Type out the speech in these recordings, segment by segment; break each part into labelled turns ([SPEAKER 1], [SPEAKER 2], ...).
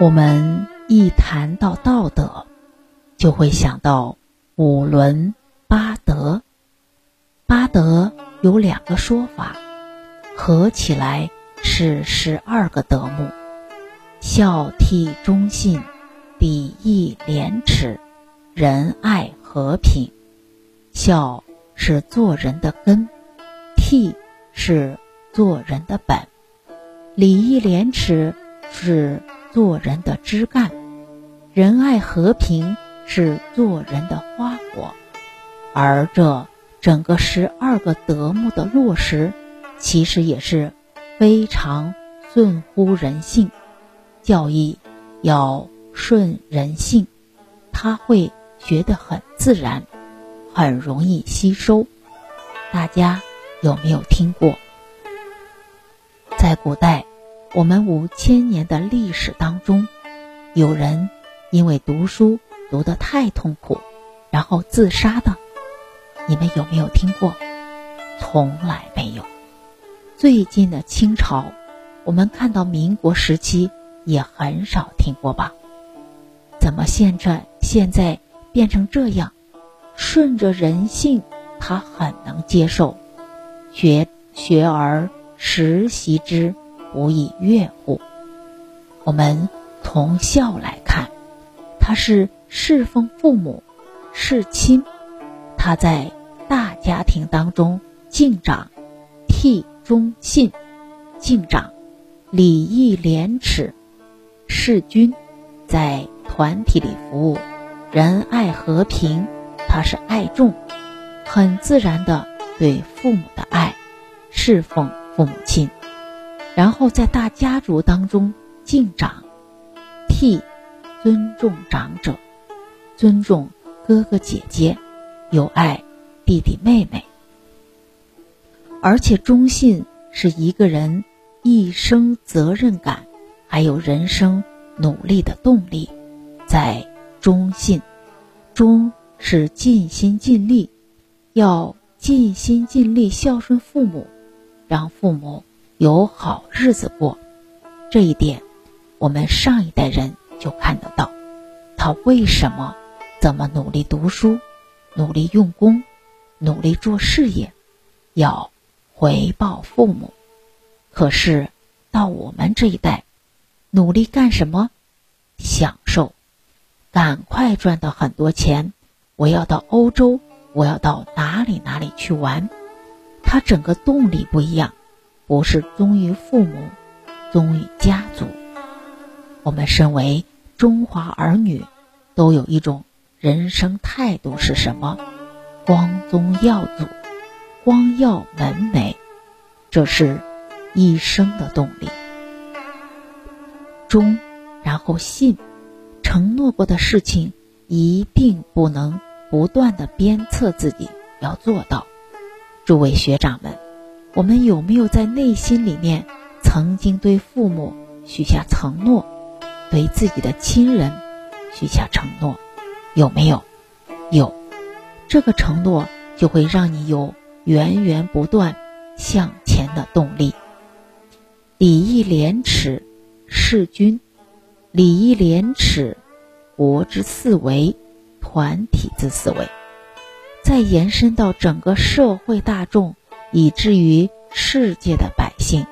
[SPEAKER 1] 我们一谈到道德，就会想到五伦八德。八德有两个说法，合起来是十二个德目：孝悌忠信、礼义廉耻、仁爱和平。孝是做人的根，悌是做人的本，礼义廉耻是。做人的枝干，仁爱和平是做人的花果，而这整个十二个德目的落实，其实也是非常顺乎人性。教义要顺人性，他会觉得很自然，很容易吸收。大家有没有听过？在古代。我们五千年的历史当中，有人因为读书读得太痛苦，然后自杀的，你们有没有听过？从来没有。最近的清朝，我们看到民国时期也很少听过吧？怎么现在现在变成这样？顺着人性，他很能接受，学学而时习之。不亦乐乎？我们从孝来看，他是侍奉父母、侍亲，他在大家庭当中敬长、悌忠信、敬长、礼义廉耻、事君，在团体里服务、仁爱和平，他是爱众，很自然的对父母的爱，侍奉父母亲。然后在大家族当中敬长、悌，尊重长者，尊重哥哥姐姐，友爱弟弟妹妹。而且忠信是一个人一生责任感，还有人生努力的动力，在忠信，忠是尽心尽力，要尽心尽力孝顺父母，让父母。有好日子过，这一点，我们上一代人就看得到。他为什么怎么努力读书，努力用功，努力做事业，要回报父母？可是到我们这一代，努力干什么？享受，赶快赚到很多钱。我要到欧洲，我要到哪里哪里去玩？他整个动力不一样。不是忠于父母，忠于家族。我们身为中华儿女，都有一种人生态度是什么？光宗耀祖，光耀门楣，这是一生的动力。忠，然后信，承诺过的事情一定不能不断的鞭策自己要做到。诸位学长们。我们有没有在内心里面曾经对父母许下承诺，对自己的亲人许下承诺？有没有？有，这个承诺就会让你有源源不断向前的动力。礼义廉耻，事君；礼义廉耻，国之四维，团体之四维。再延伸到整个社会大众。以至于世界的百姓，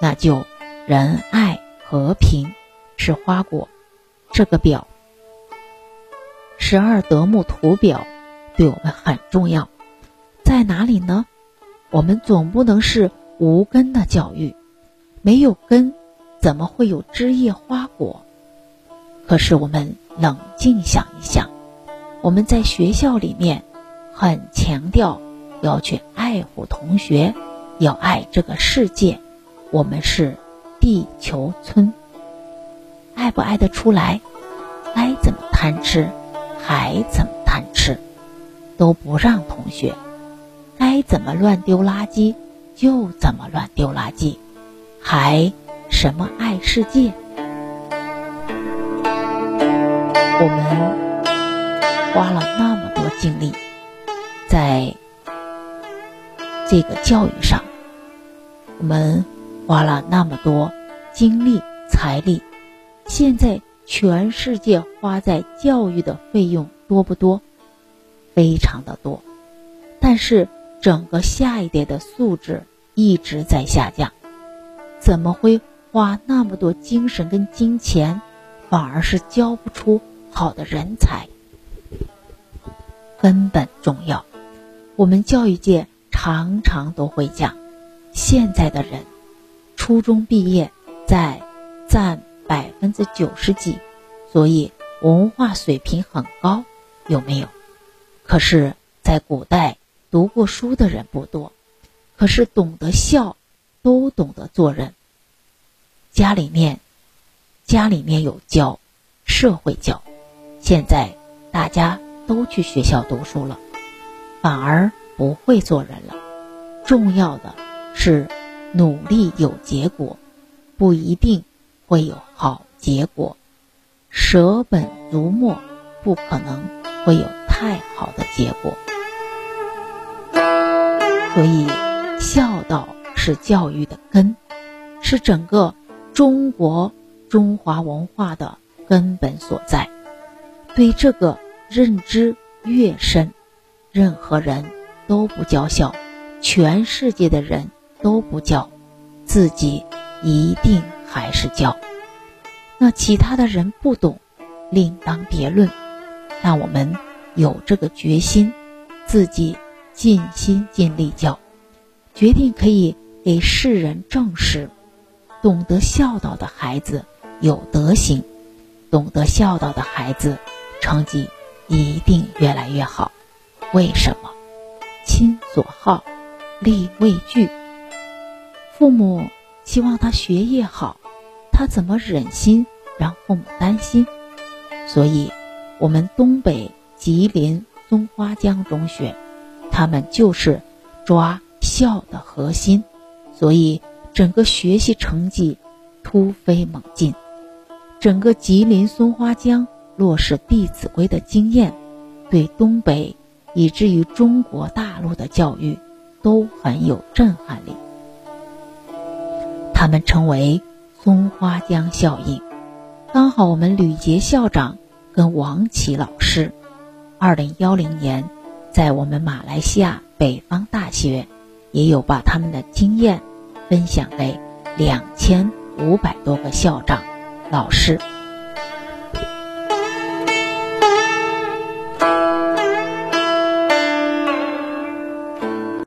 [SPEAKER 1] 那就仁爱和平是花果。这个表，十二德目图表对我们很重要，在哪里呢？我们总不能是无根的教育，没有根，怎么会有枝叶花果？可是我们冷静想一想，我们在学校里面很强调。要去爱护同学，要爱这个世界。我们是地球村，爱不爱得出来？该怎么贪吃，还怎么贪吃，都不让同学。该怎么乱丢垃圾，就怎么乱丢垃圾，还什么爱世界？我们花了那么多精力，这个教育上，我们花了那么多精力、财力，现在全世界花在教育的费用多不多？非常的多，但是整个下一代的素质一直在下降，怎么会花那么多精神跟金钱，反而是教不出好的人才？根本重要。我们教育界常常都会讲，现在的人，初中毕业在占百分之九十几，所以文化水平很高，有没有？可是，在古代读过书的人不多，可是懂得孝，都懂得做人。家里面，家里面有教，社会教。现在大家都去学校读书了。反而不会做人了。重要的是努力有结果，不一定会有好结果。舍本逐末，不可能会有太好的结果。所以，孝道是教育的根，是整个中国中华文化的根本所在。对这个认知越深。任何人都不叫孝，全世界的人都不叫，自己一定还是叫。那其他的人不懂，另当别论。但我们有这个决心，自己尽心尽力教，决定可以给世人证实：懂得孝道的孩子有德行，懂得孝道的孩子成绩一定越来越好。为什么？亲所好，力为具。父母希望他学业好，他怎么忍心让父母担心？所以，我们东北吉林松花江中学，他们就是抓孝的核心，所以整个学习成绩突飞猛进。整个吉林松花江落实《弟子规》的经验，对东北。以至于中国大陆的教育都很有震撼力。他们称为“松花江效应”。刚好我们吕杰校长跟王琦老师，二零幺零年在我们马来西亚北方大学，也有把他们的经验分享给两千五百多个校长、老师。